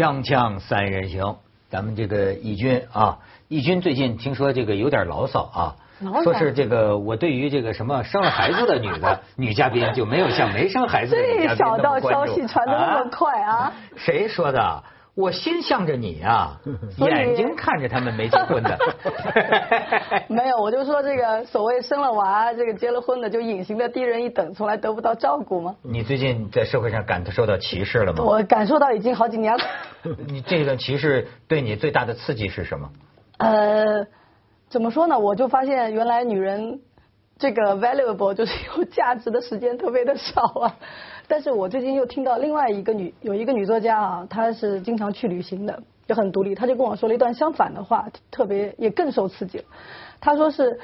锵锵三人行，咱们这个义军啊，义军最近听说这个有点牢骚啊，说是这个我对于这个什么生了孩子的女的 女嘉宾就没有像没生孩子的女嘉宾小道消息传的那么快啊？谁说的？我心向着你啊，眼睛看着他们没结婚的。没有，我就说这个所谓生了娃，这个结了婚的就隐形的低人一等，从来得不到照顾吗？你最近在社会上感受到歧视了吗？我感受到已经好几年了。你这个歧视对你最大的刺激是什么？呃，怎么说呢？我就发现原来女人这个 valuable 就是有价值的时间特别的少啊。但是我最近又听到另外一个女有一个女作家啊，她是经常去旅行的，也很独立。她就跟我说了一段相反的话，特别也更受刺激了。她说是，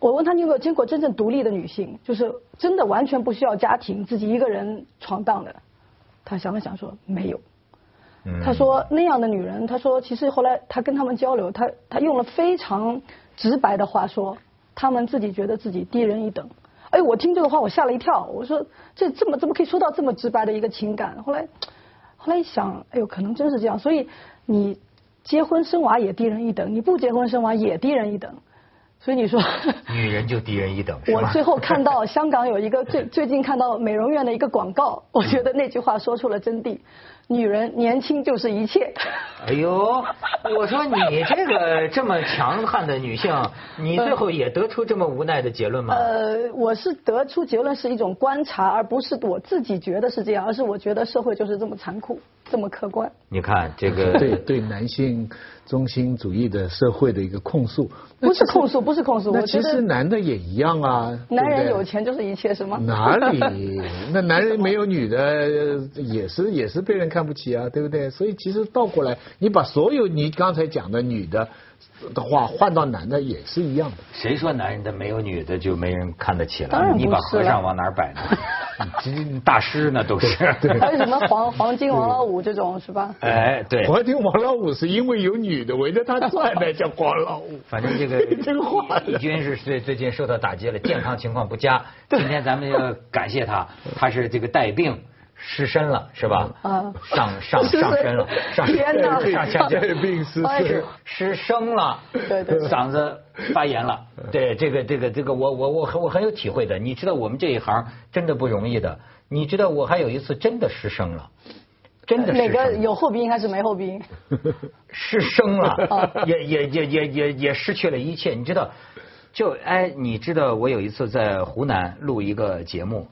我问她你有没有见过真正独立的女性，就是真的完全不需要家庭，自己一个人闯荡的。她想了想说没有。她说那样的女人，她说其实后来她跟他们交流，她她用了非常直白的话说，她们自己觉得自己低人一等。哎，我听这个话我吓了一跳，我说这这么怎么可以说到这么直白的一个情感？后来后来一想，哎呦，可能真是这样。所以你结婚生娃也低人一等，你不结婚生娃也低人一等。所以你说 女人就低人一等，我最后看到 香港有一个最最近看到美容院的一个广告，我觉得那句话说出了真谛。女人年轻就是一切。哎呦，我说你这个这么强悍的女性，你最后也得出这么无奈的结论吗？呃，我是得出结论是一种观察，而不是我自己觉得是这样，而是我觉得社会就是这么残酷，这么客观。你看这个对对男性中心主义的社会的一个控诉，不是控诉，不是控诉。那其实男的也一样啊。男人有钱就是一切是吗？哪里？那男人没有女的也是也是被人看不起啊，对不对？所以其实倒过来，你把所有你刚才讲的女的的话换到男的也是一样的。谁说男人的没有女的就没人看得起了？当然你把和尚往哪儿摆呢？大师那都是。还有什么黄黄金王老五这种是吧？哎，对。黄金王老五是因为有女的围着他转的，叫黄老五。反正这个 真话，李军是最最近受到打击了，健康情况不佳。今天咱们要感谢他，他是这个带病。失身了是吧？啊，上上 上身了，上天哪，上上带 病失身，失声了，对对，嗓子发炎了，对这个这个这个我我我很我很有体会的，你知道我们这一行真的不容易的，你知道我还有一次真的失声了，真的哪个有后鼻音还是没后鼻音？失声了，也也也也也也失去了一切，你知道？就哎，你知道我有一次在湖南录一个节目，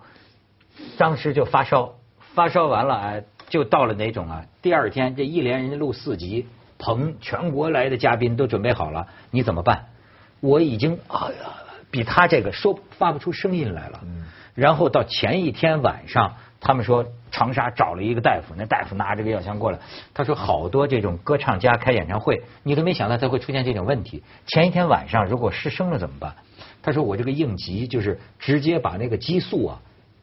当时就发烧。发烧完了哎，就到了哪种啊？第二天这一连人家录四集，棚全国来的嘉宾都准备好了，你怎么办？我已经哎呀，比他这个说发不出声音来了。然后到前一天晚上，他们说长沙找了一个大夫，那大夫拿着个药箱过来，他说好多这种歌唱家开演唱会，你都没想到他会出现这种问题。前一天晚上如果失声了怎么办？他说我这个应急就是直接把那个激素啊。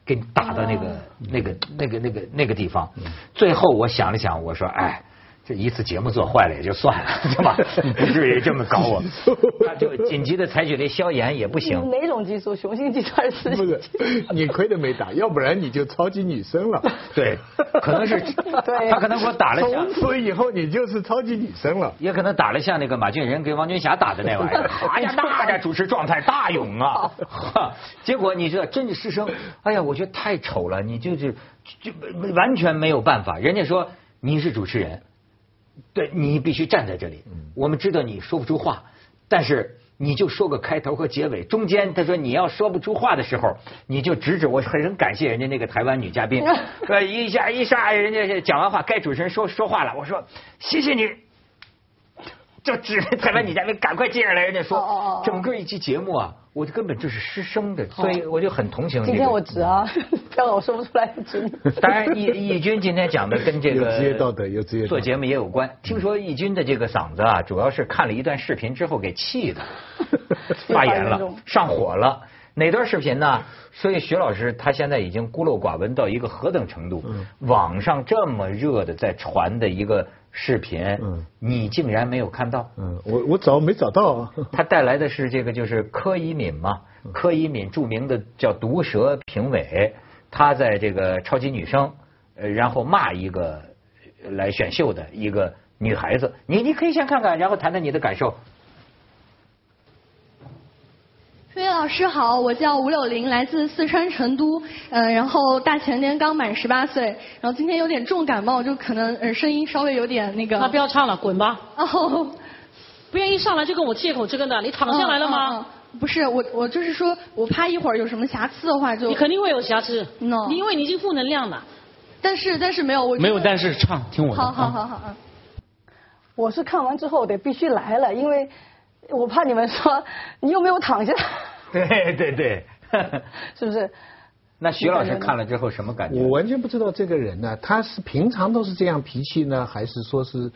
给你打到那个那个那个那个那个地方，最后我想了想，我说，哎，这一次节目做坏了也就算了，对吧？不至于这么搞我。他就紧急的采取了消炎也不行。哪种激素？雄性激素还是？不是，你亏的没打，要不然你就超级女生了。对，可能是。对。他可能给我打了。从此以后你就是超级女生了。也可能打了像那个马俊仁给王军霞打的那玩意儿。哎呀，那这主持状态大勇啊！结果你知道，真的失声。哎呀，我觉得太丑了，你就是就完全没有办法。人家说你是主持人，对你必须站在这里。我们知道你说不出话，但是你就说个开头和结尾。中间他说你要说不出话的时候，你就指指我。很感谢人家那个台湾女嘉宾，呃，一下一下人家讲完话，该主持人说说话了。我说谢谢你。就指着台湾女嘉宾赶快接上来，人家说，整个一期节目啊，我就根本就是失声的，所以我就很同情。今天我指啊，但我说不出来值。当然，义义军今天讲的跟这个职业道德有职业做节目也有关。听说义军的这个嗓子啊，主要是看了一段视频之后给气的，发炎了，上火了。哪段视频呢？所以徐老师他现在已经孤陋寡闻到一个何等程度？网上这么热的在传的一个。视频，嗯，你竟然没有看到？嗯，我我找没找到啊？他带来的是这个，就是柯以敏嘛，柯以敏著名的叫毒舌评委，他在这个超级女声，呃，然后骂一个来选秀的一个女孩子。你你可以先看看，然后谈谈你的感受。飞老师好，我叫吴柳玲，来自四川成都，嗯，然后大前年刚满十八岁，然后今天有点重感冒，就可能呃声音稍微有点那个。那不要唱了，滚吧！哦，不愿意上来就跟我借口这个的，你躺下来了嗯嗯吗？嗯不是，我我就是说我怕一会儿有什么瑕疵的话就。你肯定会有瑕疵，No 你因为你已经负能量了。但是但是没有，我没有，但是唱，听我的。好好啊好好嗯。我是看完之后得必须来了，因为我怕你们说你又没有躺下，对 对对，是不是？那徐老师看了之后什么感觉？我完全不知道这个人呢，他是平常都是这样脾气呢，还是说是，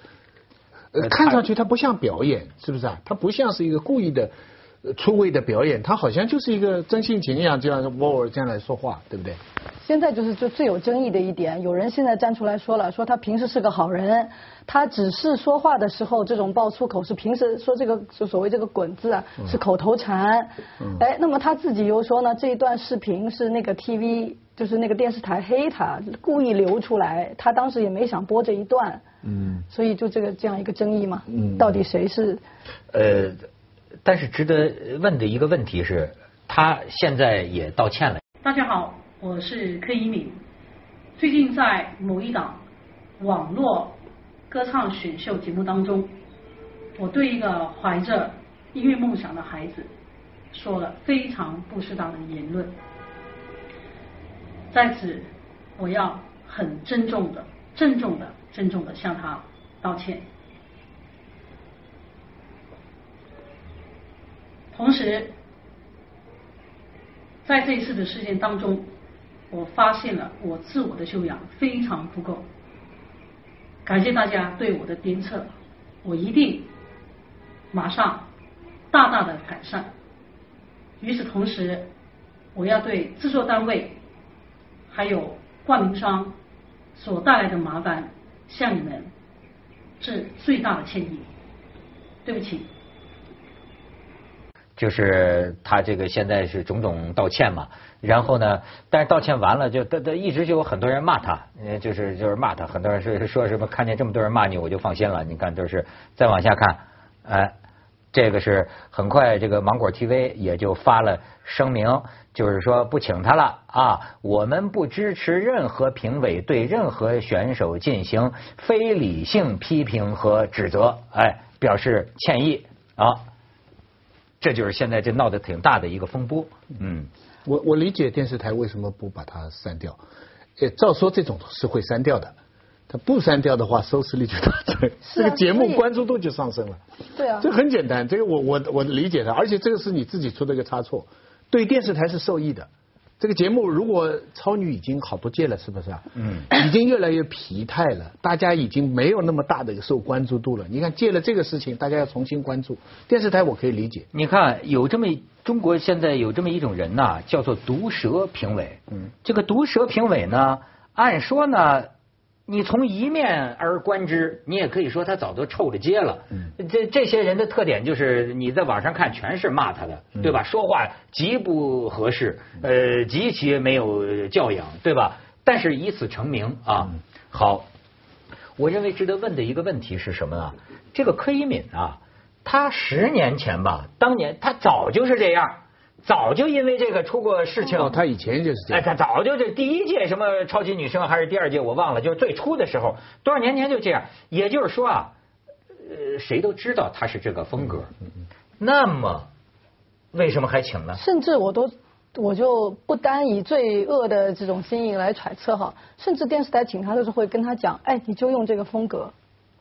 呃，呃看上去他不像表演，是不是啊？他不像是一个故意的呃出位的表演，他好像就是一个真性情一样，这样沃尔这样来说话，对不对？现在就是就最有争议的一点，有人现在站出来说了，说他平时是个好人，他只是说话的时候这种爆粗口是平时说这个就所谓这个“滚”字啊是口头禅，哎，那么他自己又说呢，这一段视频是那个 TV 就是那个电视台黑他，故意流出来，他当时也没想播这一段，嗯，所以就这个这样一个争议嘛，嗯到底谁是？呃，但是值得问的一个问题是，他现在也道歉了。大家好，我是柯以敏。最近在某一档网络歌唱选秀节目当中，我对一个怀着音乐梦想的孩子说了非常不适当的言论。在此，我要很郑重的、郑重的、郑重的向他道歉。同时，在这一次的事件当中，我发现了我自我的修养非常不够。感谢大家对我的鞭策，我一定马上大大的改善。与此同时，我要对制作单位还有冠名商所带来的麻烦向你们致最大的歉意。对不起。就是他这个现在是种种道歉嘛，然后呢，但是道歉完了就他他一直就有很多人骂他，呃，就是就是骂他，很多人是说什么看见这么多人骂你我就放心了，你看都是再往下看，哎，这个是很快这个芒果 TV 也就发了声明，就是说不请他了啊，我们不支持任何评委对任何选手进行非理性批评和指责，哎，表示歉意啊。这就是现在这闹得挺大的一个风波，嗯，我我理解电视台为什么不把它删掉，呃，照说这种是会删掉的，他不删掉的话，收视率就大增，是啊这个节目关注度就上升了。对啊，这很简单，这个我我我理解的，而且这个是你自己出的一个差错，对电视台是受益的。这个节目如果超女已经好多届了，是不是啊？嗯，已经越来越疲态了，大家已经没有那么大的一个受关注度了。你看，借了这个事情，大家要重新关注电视台，我可以理解。你看有这么一中国现在有这么一种人呐、叫做毒舌评委。嗯，这个毒舌评委呢，按说呢，你从一面而观之，你也可以说他早都臭着街了。嗯，这这些人的特点就是你在网上看全是骂他的，对吧？说话极不合适，呃，极其没有教养，对吧？但是以此成名啊。好，我认为值得问的一个问题是什么呢？这个柯以敏啊，他十年前吧，当年他早就是这样，早就因为这个出过事情。哦，他以前就是这哎，样。他早就这第一届什么超级女生还是第二届我忘了，就是最初的时候，多少年前就这样。也就是说啊，呃，谁都知道他是这个风格。那么为什么还请呢？甚至我都我就不单以罪恶的这种心意来揣测哈，甚至电视台请他的时候会跟他讲，哎，你就用这个风格，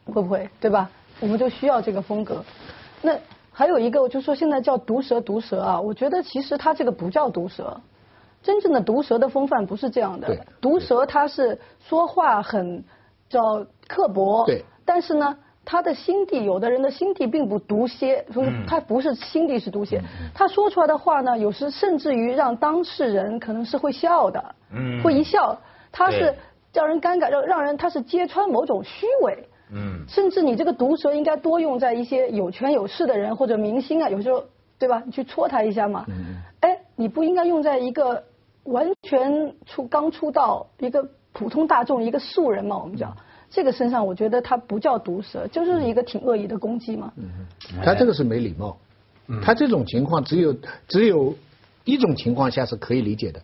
会不会对吧？我们就需要这个风格。那还有一个，我就说现在叫毒舌毒舌啊，我觉得其实他这个不叫毒舌，真正的毒舌的风范不是这样对的。毒舌他是说话很叫刻薄，对。但是呢。他的心地，有的人的心地并不毒蝎，就是嗯他不是心地是毒蝎，他说出来的话呢，有时甚至于让当事人可能是会笑的，嗯。会一笑，他是对。让人尴尬，让让人他是揭穿某种虚伪，嗯甚至你这个毒舌应该多用在一些有权有势的人或者明星啊，有时候对吧？你去戳他一下嘛。哎，你不应该用在一个完全出刚出道一个普通大众一个素人嘛？我们讲，这个身上，我觉得他不叫毒舌，就是一个挺恶意的攻击嘛。嗯他这个是没礼貌，他这种情况只有只有一种情况下是可以理解的，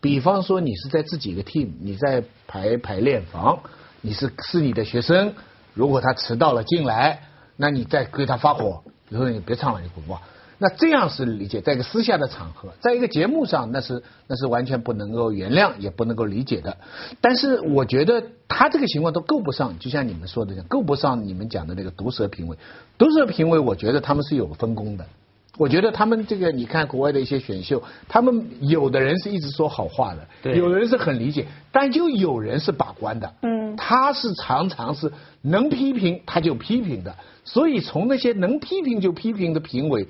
比方说你是在自己一个 team，你在排排练房，你是是你的学生，如果他迟到了进来，那你再对他发火，比如说你别唱了，你滚吧。那这样是理解，在一个私下的场合，在一个节目上，那是那是完全不能够原谅，也不能够理解的。但是我觉得他这个情况都够不上，就像你们说的，够不上你们讲的那个毒舌评委。毒舌评委，我觉得他们是有分工的。我觉得他们这个，你看国外的一些选秀，他们有的人是一直说好话的，对。有的人是很理解，但就有人是把关的。嗯。他是常常是能批评他就批评的，所以从那些能批评就批评的评委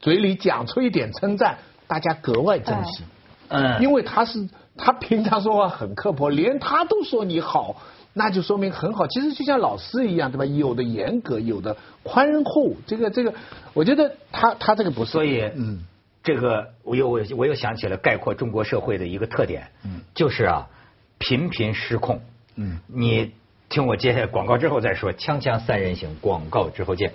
嘴里讲出一点称赞，大家格外珍惜。嗯，因为他是他平常说话很刻薄，连他都说你好，那就说明很好。其实就像老师一样，对吧？有的严格，有的宽厚。这个这个，我觉得他他这个不是。所以，嗯，这个我又我我又想起了概括中国社会的一个特点，嗯，就是啊，频频失控。嗯，你听我接下来广告之后再说，锵锵三人行，广告之后见。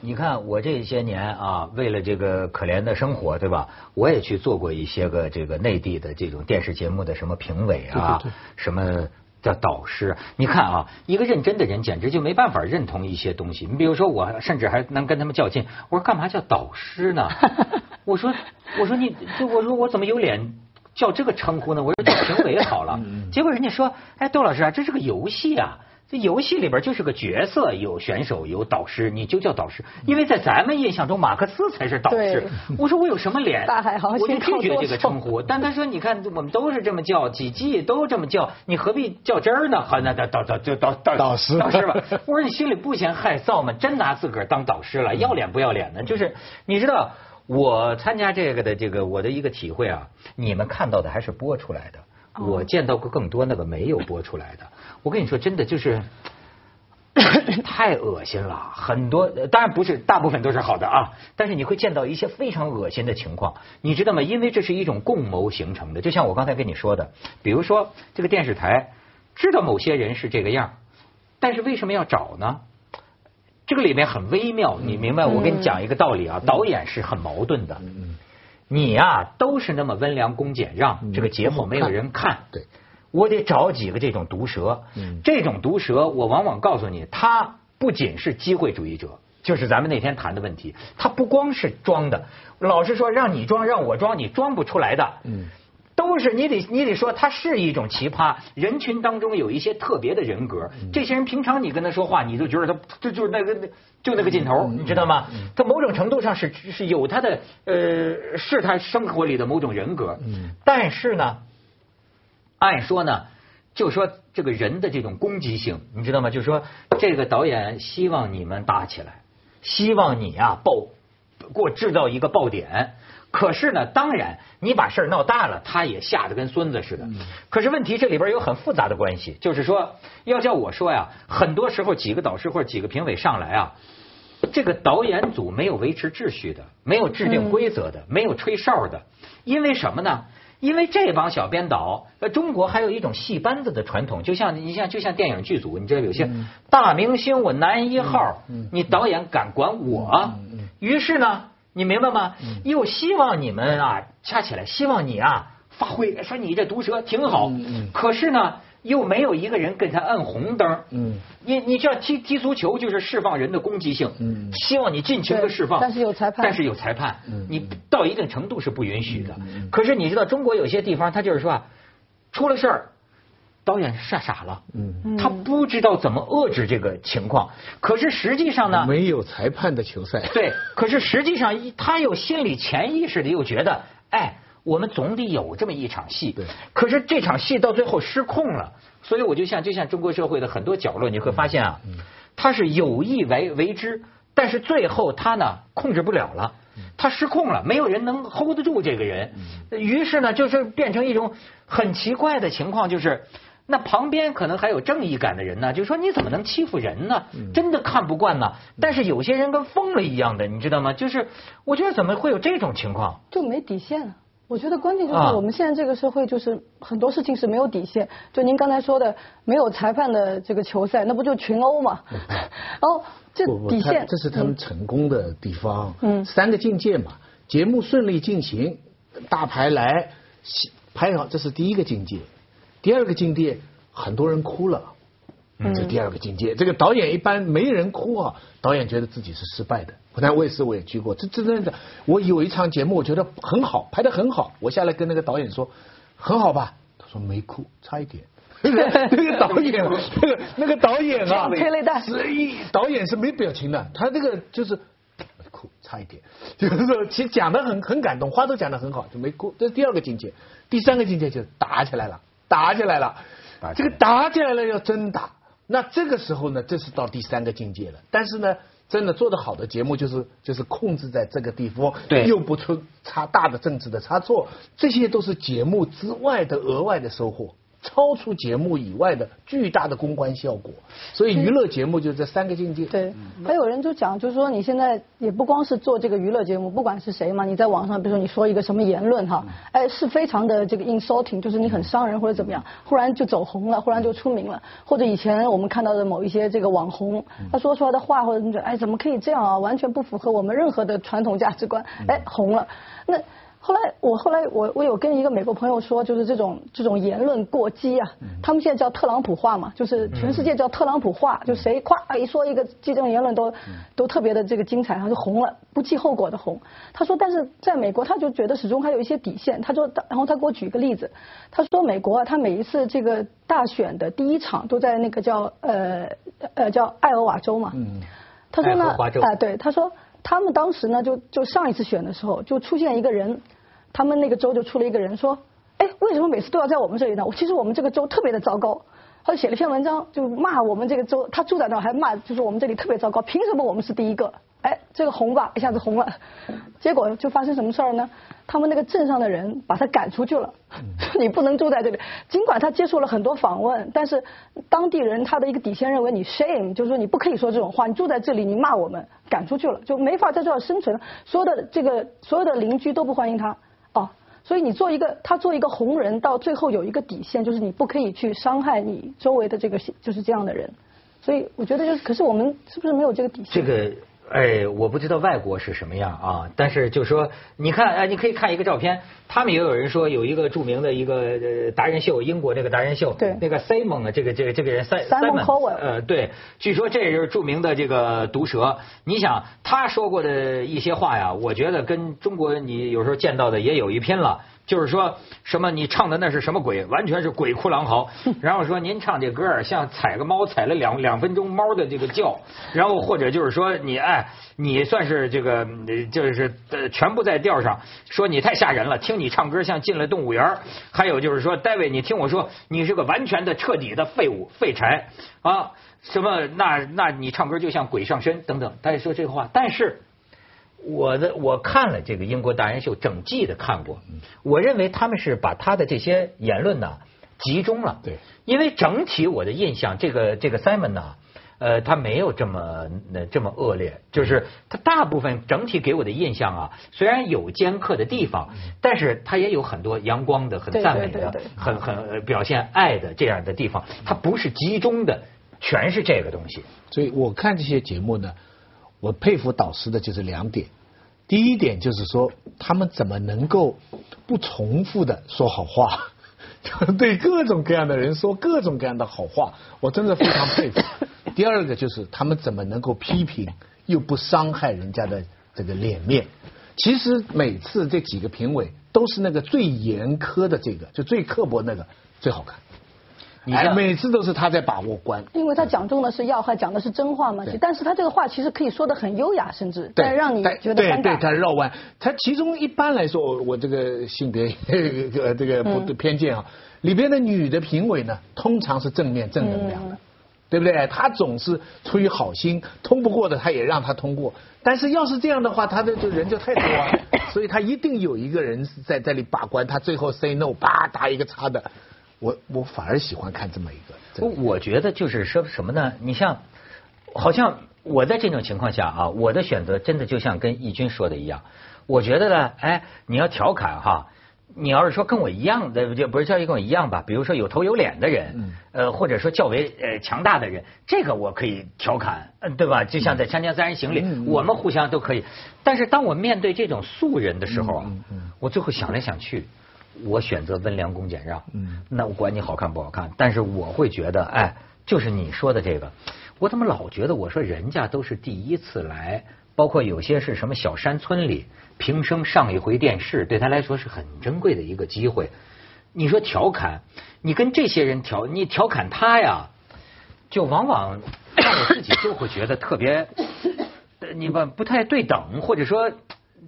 你看我这些年啊，为了这个可怜的生活，对吧？我也去做过一些个这个内地的这种电视节目的什么评委啊，对对对什么叫导师。你看啊，一个认真的人简直就没办法认同一些东西。你比如说，我甚至还能跟他们较劲。我说干嘛叫导师呢？我说我说你就我说我怎么有脸叫这个称呼呢？我说叫评委好了。结果人家说，哎，窦老师啊，这是个游戏啊。这游戏里边就是个角色，有选手，有导师，你就叫导师。因为在咱们印象中，马克思才是导师对。我说我有什么脸？大海航我就拒绝这个称呼。但他说，你看我们都是这么叫，几季都这么叫，你何必较真儿呢？好，那导导导就导导导师导师吧。我说你心里不嫌害臊吗？真拿自个儿当导师了，要脸不要脸呢？就是你知道，我参加这个的这个我的一个体会啊，你们看到的还是播出来的，我见到过更多那个没有播出来的。我跟你说，真的就是。太恶心了，很多呃当然不是大部分都是好的啊，但是你会见到一些非常恶心的情况，你知道吗？因为这是一种共谋形成的，就像我刚才跟你说的，比如说这个电视台知道某些人是这个样，但是为什么要找呢？这个里面很微妙，你明白？我跟你讲一个道理啊，导演是很矛盾的。你呀、都是那么温良恭俭让，这个节目没有人看。对。我得找几个这种毒蛇，嗯这种毒蛇，我往往告诉你，他不仅是机会主义者，就是咱们那天谈的问题，他不光是装的。老实说，让你装，让我装，你装不出来的。嗯，都是你得你得说，他是一种奇葩。人群当中有一些特别的人格，这些人平常你跟他说话，你就觉得他就就是那个就那个劲头，你知道吗？他某种程度上是是有他的呃，是他生活里的某种人格。嗯但是呢。按说呢，就说这个人的这种攻击性，你知道吗？就是说这个导演希望你们打起来，希望你啊爆，给我制造一个爆点。可是呢，当然你把事儿闹大了，他也吓得跟孙子似的。可是问题这里边有很复杂的关系，就是说，要叫我说呀，很多时候几个导师或者几个评委上来啊，这个导演组没有维持秩序的，没有制定规则的，没有吹哨的，因为什么呢？因为这帮小编导，呃，中国还有一种戏班子的传统，就像你像就像电影剧组，你知道有些大明星，我男一号，你导演敢管我？于是呢，你明白吗？又希望你们啊掐起来，希望你啊发挥，说你这毒舌挺好，可是呢。又没有一个人给他摁红灯，嗯，你你知道踢踢足球就是释放人的攻击性，嗯。希望你尽情的释放，但是有裁判。但是有裁判，嗯。你到一定程度是不允许的。嗯可是你知道中国有些地方，他就是说啊，出了事儿，导演吓傻了，嗯，他不知道怎么遏制这个情况。可是实际上呢，没有裁判的球赛。对，可是实际上一他有心理潜意识的又觉得，哎，我们总得有这么一场戏。对可是这场戏到最后失控了，所以我就像就像中国社会的很多角落，你会发现啊，他是有意为为之，但是最后他呢控制不了了。他失控了，没有人能 hold 得住这个人，于是呢，就是变成一种很奇怪的情况，就是那旁边可能还有正义感的人呢，就说你怎么能欺负人呢？真的看不惯呢。但是有些人跟疯了一样的，你知道吗？就是我觉得怎么会有这种情况？就没底线啊。我觉得关键就是啊我们现在这个社会，就是很多事情是没有底线。就您刚才说的，没有裁判的这个球赛，那不就群殴嘛？然后 这底线，这是他们成功的地方。嗯三个境界嘛，节目顺利进行，大牌来拍好，这是第一个境界。第二个境界，很多人哭了。嗯这第二个境界，这个导演一般没人哭啊，导演觉得自己是失败的。湖南卫视我也去过，这这真的，我有一场节目我觉得很好，拍的很好，我下来跟那个导演说，很好吧？他说没哭，差一点。那个那个导演，那个那个导演啊，催泪弹是一导演是没表情的，他这个就是没哭，差一点，就是说其实讲的很很感动，话都讲的很好，就没哭。这是第二个境界，第三个境界就是打起来了，打起来了，这个打起来了要真打。那这个时候呢，这是到第三个境界了。但是呢，真的做得好的节目就是就是控制在这个地方，对又不出差大的政治的差错，这些都是节目之外的额外的收获。超出节目以外的巨大的公关效果，所以娱乐节目就这三个境界。对，还有人就讲，就是说你现在也不光是做这个娱乐节目，不管是谁嘛，你在网上，比如说你说一个什么言论哈，哎，是非常的这个 insulting，就是你很伤人或者怎么样，忽然就走红了，忽然就出名了，或者以前我们看到的某一些这个网红，他说出来的话或者怎么着，哎，怎么可以这样啊？完全不符合我们任何的传统价值观，哎，红了，那。后来我后来我我有跟一个美国朋友说，就是这种这种言论过激啊，他们现在叫特朗普化嘛，就是全世界叫特朗普化，就谁咵一说一个这种言论都都特别的这个精彩，他就红了，不计后果的红。他说，但是在美国他就觉得始终还有一些底线。他说，然后他给我举个例子，他说美国啊，他每一次这个大选的第一场都在那个叫呃呃叫艾尔瓦州嘛，他说呢爱荷华州啊、对，他说他们当时呢就就上一次选的时候就出现一个人。他们那个州就出了一个人说，哎，为什么每次都要在我们这里呢？其实我们这个州特别的糟糕。他就写了一篇文章，就骂我们这个州，他住在那儿还骂，就是我们这里特别糟糕，凭什么我们是第一个？哎，这个红吧，一下子红了。结果就发生什么事儿呢？他们那个镇上的人把他赶出去了，你不能住在这里。尽管他接受了很多访问，但是当地人他的一个底线认为你 shame，就是说你不可以说这种话，你住在这里你骂我们，赶出去了，就没法在这儿生存。所有的这个所有的邻居都不欢迎他。所以你做一个，他做一个红人，到最后有一个底线，就是你不可以去伤害你周围的这个就是这样的人。所以我觉得就是，可是我们是不是没有这个底线？这个。哎，我不知道外国是什么样啊，但是就说，你看，哎，你可以看一个照片，他们也有人说有一个著名的一个呃达人秀，英国那个达人秀，对那个 Simon 啊，这个这个这个人 Simon 呃，对，据说这也是著名的这个毒舌。你想他说过的一些话呀，我觉得跟中国你有时候见到的也有一拼了。就是说什么你唱的那是什么鬼，完全是鬼哭狼嚎。然后说您唱这歌儿像踩个猫踩了两两分钟猫的这个叫，然后或者就是说你哎你算是这个呃就是呃全部在调上，说你太吓人了，听你唱歌像进了动物园儿还有就是说，戴维你听我说，你是个完全的彻底的废物废柴啊，什么那那你唱歌就像鬼上身等等，他也说这个话，但是。我的我看了这个英国达人秀整季的看过，我认为他们是把他的这些言论呢集中了。对，因为整体我的印象，这个这个 Simon 呢，呃，他没有这么呃这么恶劣，就是他大部分整体给我的印象啊，虽然有尖刻的地方，但是他也有很多阳光的、很赞美的很很呃表现爱的这样的地方，他不是集中的，全是这个东西。所以我看这些节目呢，我佩服导师的就是两点。第一点就是说，他们怎么能够不重复的说好话，对各种各样的人说各种各样的好话，我真的非常佩服。第二个就是他们怎么能够批评又不伤害人家的这个脸面。其实每次这几个评委都是那个最严苛的这个，就最刻薄那个最好看。每次都是他在把握关。因为他讲中的是要害，讲的是真话嘛。但是他这个话其实可以说的很优雅，甚至对，但让你觉得尴对对，他。绕弯，他其中一般来说，我我这个性别 呃这个不嗯偏见啊，里边的女的评委呢，通常是正面正能量的。嗯对不对？他总是出于好心，通不过的他也让他通过。但是要是这样的话，他的就人就太多了，所以他一定有一个人是在这里把关，他最后 say no，叭打一个叉的。我我反而喜欢看这么一个。这个我觉得就是说什么呢？你像，好像我在这种情况下啊，我的选择真的就像跟义军说的一样，我觉得呢，哎，你要调侃哈，你要是说跟我一样的，就不是叫跟我一样吧，比如说有头有脸的人，呃，或者说较为呃强大的人，这个我可以调侃，嗯，对吧？就像在《锵锵三人行》里，我们互相都可以。但是当我面对这种素人的时候啊，我最后想来想去，我选择温良恭俭让。嗯，那我管你好看不好看，但是我会觉得，哎，就是你说的这个，我怎么老觉得我说人家都是第一次来，包括有些是什么小山村里。平生上一回电视，对他来说是很珍贵的一个机会。你说调侃，你跟这些人调，你调侃他呀，就往往让我自己就会觉得特别，你不不太对等，或者说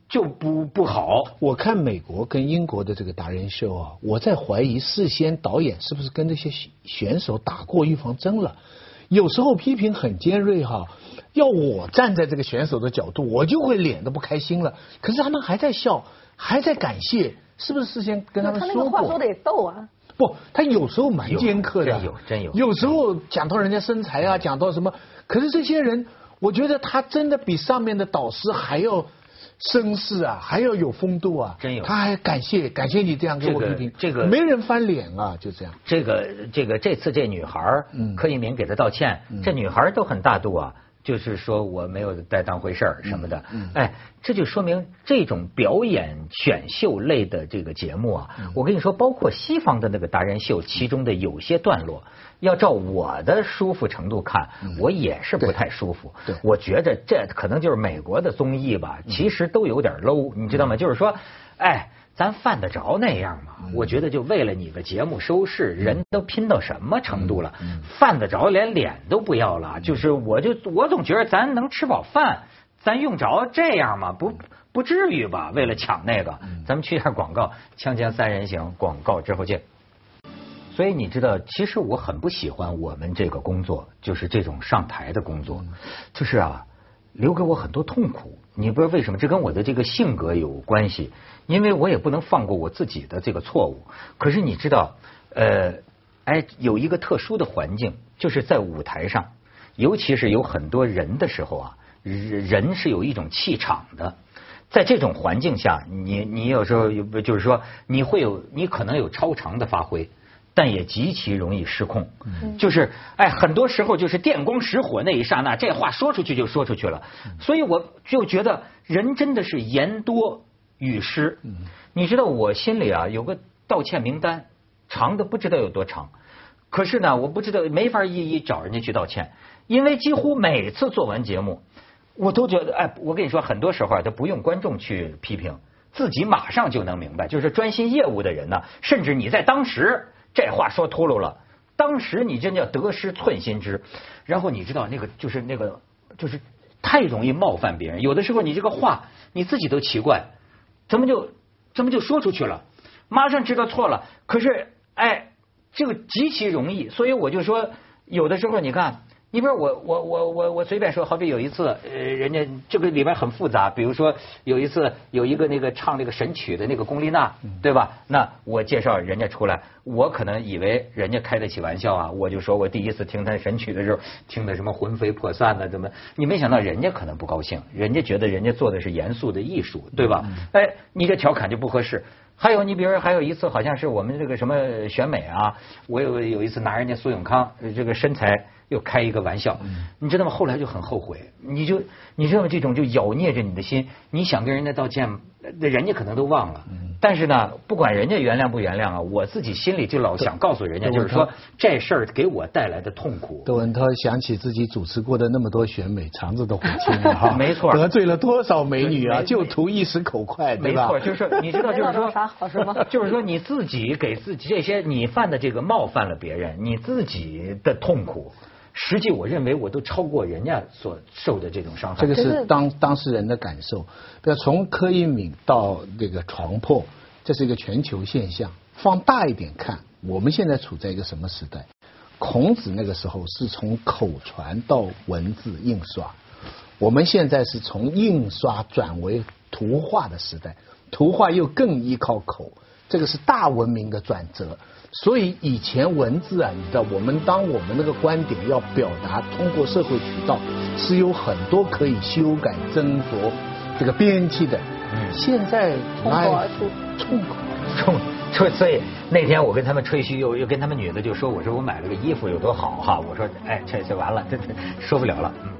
就不不好。我看美国跟英国的这个达人秀啊，我在怀疑事先导演是不是跟那些选手打过预防针了。有时候批评很尖锐哈，要我站在这个选手的角度，我就会脸都不开心了。可是他们还在笑，还在感谢，是不是事先跟他们说过？他那个话说的也逗啊。不，他有时候蛮尖刻的，真有真有。有时候讲到人家身材啊，讲到什么，可是这些人，我觉得他真的比上面的导师还要。绅士啊，还要有风度啊！真有，他还感谢感谢你这样给我批评，这个没人翻脸啊，就这样。这个这个这次这女孩柯以敏给他道歉，这女孩都很大度啊，就是说我没有再当回事儿什么的。哎，这就说明这种表演选秀类的这个节目啊，我跟你说，包括西方的那个达人秀，其中的有些段落。要照我的舒服程度看，我也是不太舒服。我觉着这可能就是美国的综艺吧，其实都有点 low，你知道吗？就是说，哎，咱犯得着那样吗？我觉得就为了你个节目收视，人都拼到什么程度了？犯得着连脸都不要了？就是我就我总觉得咱能吃饱饭，咱用着这样吗？不不至于吧？为了抢那个，咱们去一下广告，锵锵三人行广告之后见。所以你知道，其实我很不喜欢我们这个工作，就是这种上台的工作，就是啊，留给我很多痛苦。你不知道为什么，这跟我的这个性格有关系，因为我也不能放过我自己的这个错误。可是你知道，呃，哎，有一个特殊的环境，就是在舞台上，尤其是有很多人的时候啊，人是有一种气场的，在这种环境下，你你有时候就是说，你会有你可能有超常的发挥。但也极其容易失控，就是哎，很多时候就是电光石火那一刹那，这话说出去就说出去了。所以我就觉得人真的是言多语失。你知道我心里啊有个道歉名单，长的不知道有多长。可是呢，我不知道没法一一找人家去道歉，因为几乎每次做完节目，我都觉得哎，我跟你说，很多时候啊都不用观众去批评，自己马上就能明白。就是专心业务的人呢，甚至你在当时。这话说秃噜了，当时你真叫得失寸心知，然后你知道那个就是那个就是太容易冒犯别人，有的时候你这个话你自己都奇怪，怎么就怎么就说出去了，马上知道错了，可是哎这个极其容易，所以我就说有的时候你看。你比如我我我我我随便说，好比有一次，呃，人家这个里面很复杂。比如说有一次有一个那个唱那个神曲的那个龚丽娜，对吧？那我介绍人家出来，我可能以为人家开得起玩笑啊，我就说我第一次听他神曲的时候，听的什么魂飞魄散的，怎么？你没想到人家可能不高兴，人家觉得人家做的是严肃的艺术，对吧？哎，你这调侃就不合适。还有你比如说还有一次，好像是我们这个什么选美啊，我有有一次拿人家苏永康这个身材。又开一个玩笑，你知道吗？后来就很后悔，你就你知道这种就咬捏着你的心，你想跟人家道歉，那人家可能都忘了。但是呢，不管人家原谅不原谅啊，我自己心里就老想告诉人家，就是说这事儿给我带来的痛苦。窦文涛想起自己主持过的那么多选美，肠子都悔青了哈。没错，得罪了多少美女啊，就图一时口快，对吧？没错，就是你知道，就是说 啥好什么？就是说你自己给自己这些你犯的这个冒犯了别人，你自己的痛苦。实际我认为我都超过人家所受的这种伤害。这个是当当事人的感受。要从柯以敏到这个床破，这是一个全球现象。放大一点看，我们现在处在一个什么时代？孔子那个时候是从口传到文字印刷，我们现在是从印刷转为图画的时代，图画又更依靠口，这个是大文明的转折。所以以前文字啊，你知道，我们当我们那个观点要表达，通过社会渠道是有很多可以修改、斟酌这个编辑的。嗯。现在冲口而出，冲口而冲冲，所以那天我跟他们吹嘘，又又跟他们女的就说，我说我买了个衣服有多好哈，我说哎这这完了，这这说不了了。嗯